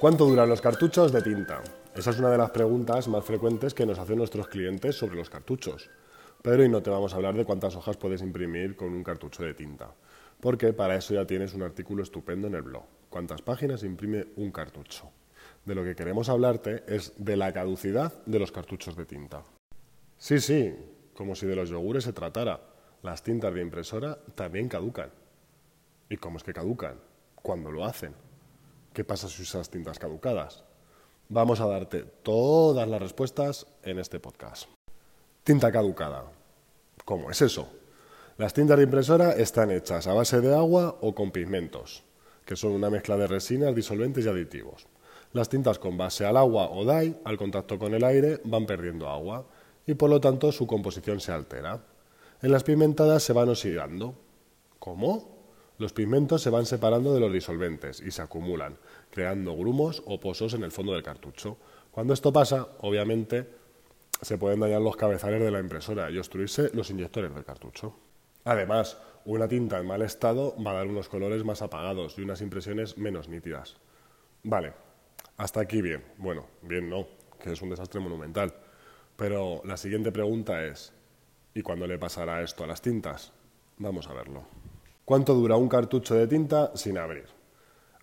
¿Cuánto duran los cartuchos de tinta? Esa es una de las preguntas más frecuentes que nos hacen nuestros clientes sobre los cartuchos. Pero hoy no te vamos a hablar de cuántas hojas puedes imprimir con un cartucho de tinta, porque para eso ya tienes un artículo estupendo en el blog. ¿Cuántas páginas imprime un cartucho? De lo que queremos hablarte es de la caducidad de los cartuchos de tinta. Sí, sí, como si de los yogures se tratara. Las tintas de impresora también caducan. ¿Y cómo es que caducan? ¿Cuándo lo hacen? ¿Qué pasa si usas tintas caducadas? Vamos a darte todas las respuestas en este podcast. Tinta caducada. ¿Cómo es eso? Las tintas de impresora están hechas a base de agua o con pigmentos, que son una mezcla de resinas, disolventes y aditivos. Las tintas con base al agua o dye, al contacto con el aire, van perdiendo agua y por lo tanto su composición se altera. En las pigmentadas se van oxidando. ¿Cómo? Los pigmentos se van separando de los disolventes y se acumulan, creando grumos o pozos en el fondo del cartucho. Cuando esto pasa, obviamente, se pueden dañar los cabezales de la impresora y obstruirse los inyectores del cartucho. Además, una tinta en mal estado va a dar unos colores más apagados y unas impresiones menos nítidas. Vale, hasta aquí bien. Bueno, bien no, que es un desastre monumental. Pero la siguiente pregunta es, ¿y cuándo le pasará esto a las tintas? Vamos a verlo. ¿Cuánto dura un cartucho de tinta sin abrir?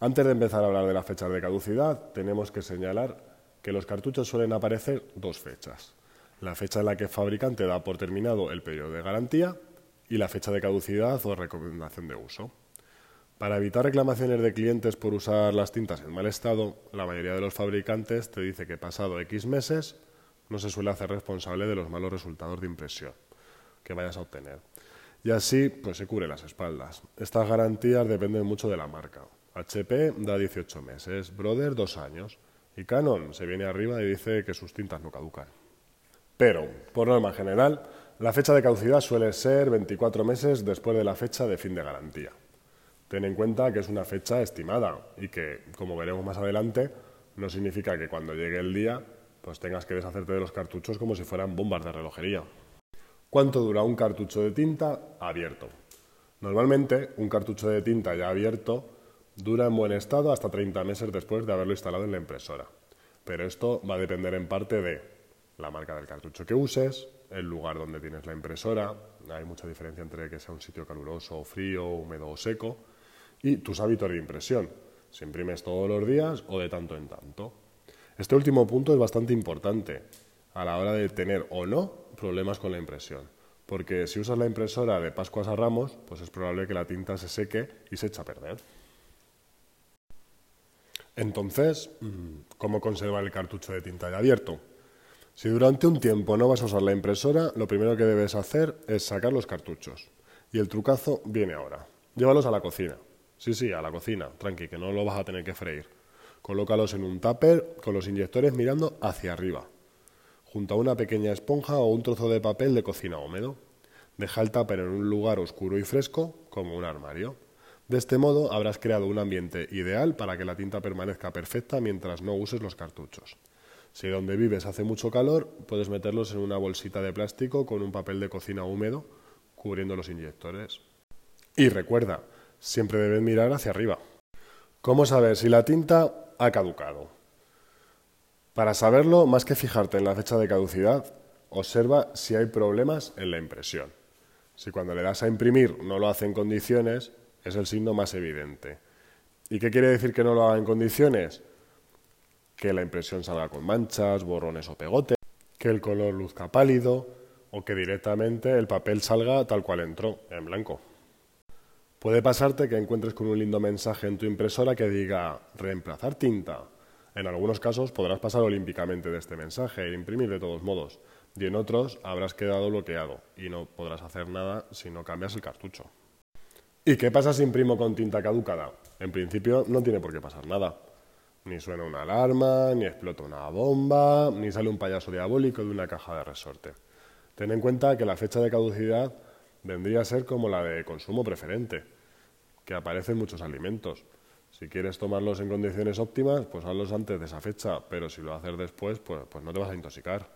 Antes de empezar a hablar de la fecha de caducidad, tenemos que señalar que los cartuchos suelen aparecer dos fechas. La fecha en la que el fabricante da por terminado el periodo de garantía y la fecha de caducidad o recomendación de uso. Para evitar reclamaciones de clientes por usar las tintas en mal estado, la mayoría de los fabricantes te dice que pasado X meses no se suele hacer responsable de los malos resultados de impresión que vayas a obtener. Y así, pues se cubre las espaldas. Estas garantías dependen mucho de la marca. HP da 18 meses, Brother 2 años y Canon se viene arriba y dice que sus tintas no caducan. Pero, por norma general, la fecha de caducidad suele ser 24 meses después de la fecha de fin de garantía. Ten en cuenta que es una fecha estimada y que, como veremos más adelante, no significa que cuando llegue el día pues tengas que deshacerte de los cartuchos como si fueran bombas de relojería. ¿Cuánto dura un cartucho de tinta abierto? Normalmente, un cartucho de tinta ya abierto dura en buen estado hasta 30 meses después de haberlo instalado en la impresora. Pero esto va a depender en parte de la marca del cartucho que uses, el lugar donde tienes la impresora, hay mucha diferencia entre que sea un sitio caluroso o frío, húmedo o seco, y tus hábitos de impresión, si imprimes todos los días o de tanto en tanto. Este último punto es bastante importante a la hora de tener o no problemas con la impresión. Porque si usas la impresora de Pascuas a Ramos, pues es probable que la tinta se seque y se eche a perder. Entonces, mm, ¿cómo conservar el cartucho de tinta ya abierto? Si durante un tiempo no vas a usar la impresora, lo primero que debes hacer es sacar los cartuchos. Y el trucazo viene ahora. Llévalos a la cocina. Sí, sí, a la cocina, tranqui, que no lo vas a tener que freír. Colócalos en un tupper con los inyectores mirando hacia arriba, junto a una pequeña esponja o un trozo de papel de cocina húmedo. Deja el tupper en un lugar oscuro y fresco, como un armario. De este modo habrás creado un ambiente ideal para que la tinta permanezca perfecta mientras no uses los cartuchos. Si donde vives hace mucho calor, puedes meterlos en una bolsita de plástico con un papel de cocina húmedo cubriendo los inyectores. Y recuerda, siempre debes mirar hacia arriba. ¿Cómo saber si la tinta ha caducado. Para saberlo, más que fijarte en la fecha de caducidad, observa si hay problemas en la impresión. Si cuando le das a imprimir no lo hace en condiciones, es el signo más evidente. ¿Y qué quiere decir que no lo haga en condiciones? Que la impresión salga con manchas, borrones o pegotes, que el color luzca pálido o que directamente el papel salga tal cual entró, en blanco. Puede pasarte que encuentres con un lindo mensaje en tu impresora que diga reemplazar tinta. En algunos casos podrás pasar olímpicamente de este mensaje e imprimir de todos modos, y en otros habrás quedado bloqueado y no podrás hacer nada si no cambias el cartucho. ¿Y qué pasa si imprimo con tinta caducada? En principio no tiene por qué pasar nada. Ni suena una alarma, ni explota una bomba, ni sale un payaso diabólico de una caja de resorte. Ten en cuenta que la fecha de caducidad vendría a ser como la de consumo preferente, que aparece en muchos alimentos. Si quieres tomarlos en condiciones óptimas, pues hazlos antes de esa fecha, pero si lo haces después, pues, pues no te vas a intoxicar.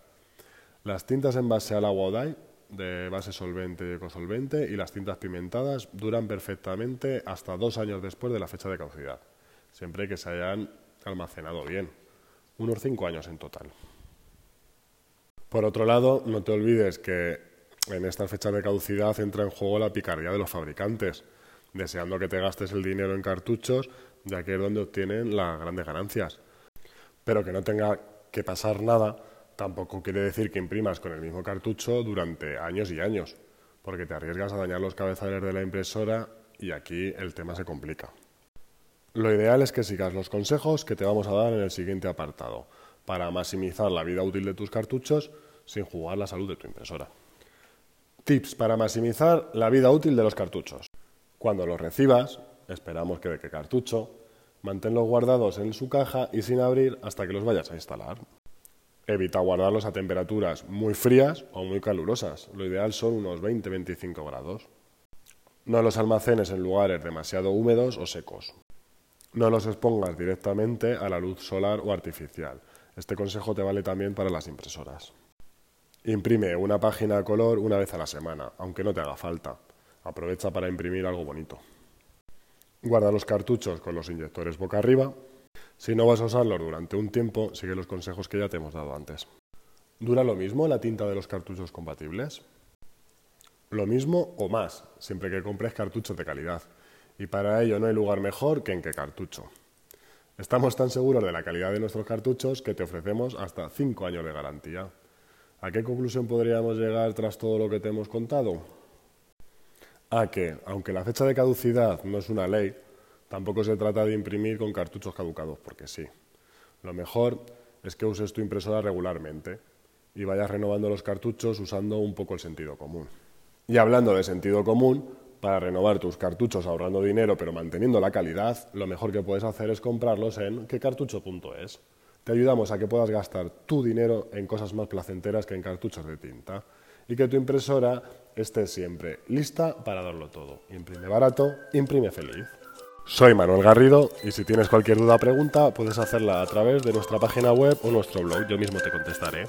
Las tintas en base al agua o dye, de base solvente y ecosolvente, y las tintas pigmentadas duran perfectamente hasta dos años después de la fecha de caducidad, siempre que se hayan almacenado bien, unos 5 años en total. Por otro lado, no te olvides que en estas fechas de caducidad entra en juego la picardía de los fabricantes, deseando que te gastes el dinero en cartuchos, ya que es donde obtienen las grandes ganancias. Pero que no tenga que pasar nada tampoco quiere decir que imprimas con el mismo cartucho durante años y años, porque te arriesgas a dañar los cabezales de la impresora y aquí el tema se complica. Lo ideal es que sigas los consejos que te vamos a dar en el siguiente apartado, para maximizar la vida útil de tus cartuchos sin jugar la salud de tu impresora. Tips para maximizar la vida útil de los cartuchos. Cuando los recibas, esperamos que de qué cartucho, manténlos guardados en su caja y sin abrir hasta que los vayas a instalar. Evita guardarlos a temperaturas muy frías o muy calurosas. Lo ideal son unos 20-25 grados. No los almacenes en lugares demasiado húmedos o secos. No los expongas directamente a la luz solar o artificial. Este consejo te vale también para las impresoras. Imprime una página a color una vez a la semana, aunque no te haga falta. Aprovecha para imprimir algo bonito. Guarda los cartuchos con los inyectores boca arriba. Si no vas a usarlos durante un tiempo, sigue los consejos que ya te hemos dado antes. ¿Dura lo mismo la tinta de los cartuchos compatibles? Lo mismo o más, siempre que compres cartuchos de calidad y para ello no hay lugar mejor que en qué cartucho. Estamos tan seguros de la calidad de nuestros cartuchos que te ofrecemos hasta 5 años de garantía. ¿A qué conclusión podríamos llegar tras todo lo que te hemos contado? A que, aunque la fecha de caducidad no es una ley, tampoco se trata de imprimir con cartuchos caducados, porque sí. Lo mejor es que uses tu impresora regularmente y vayas renovando los cartuchos usando un poco el sentido común. Y hablando de sentido común, para renovar tus cartuchos ahorrando dinero pero manteniendo la calidad, lo mejor que puedes hacer es comprarlos en quecartucho.es. Te ayudamos a que puedas gastar tu dinero en cosas más placenteras que en cartuchos de tinta y que tu impresora esté siempre lista para darlo todo. Imprime barato, imprime feliz. Soy Manuel Garrido y si tienes cualquier duda o pregunta puedes hacerla a través de nuestra página web o nuestro blog. Yo mismo te contestaré.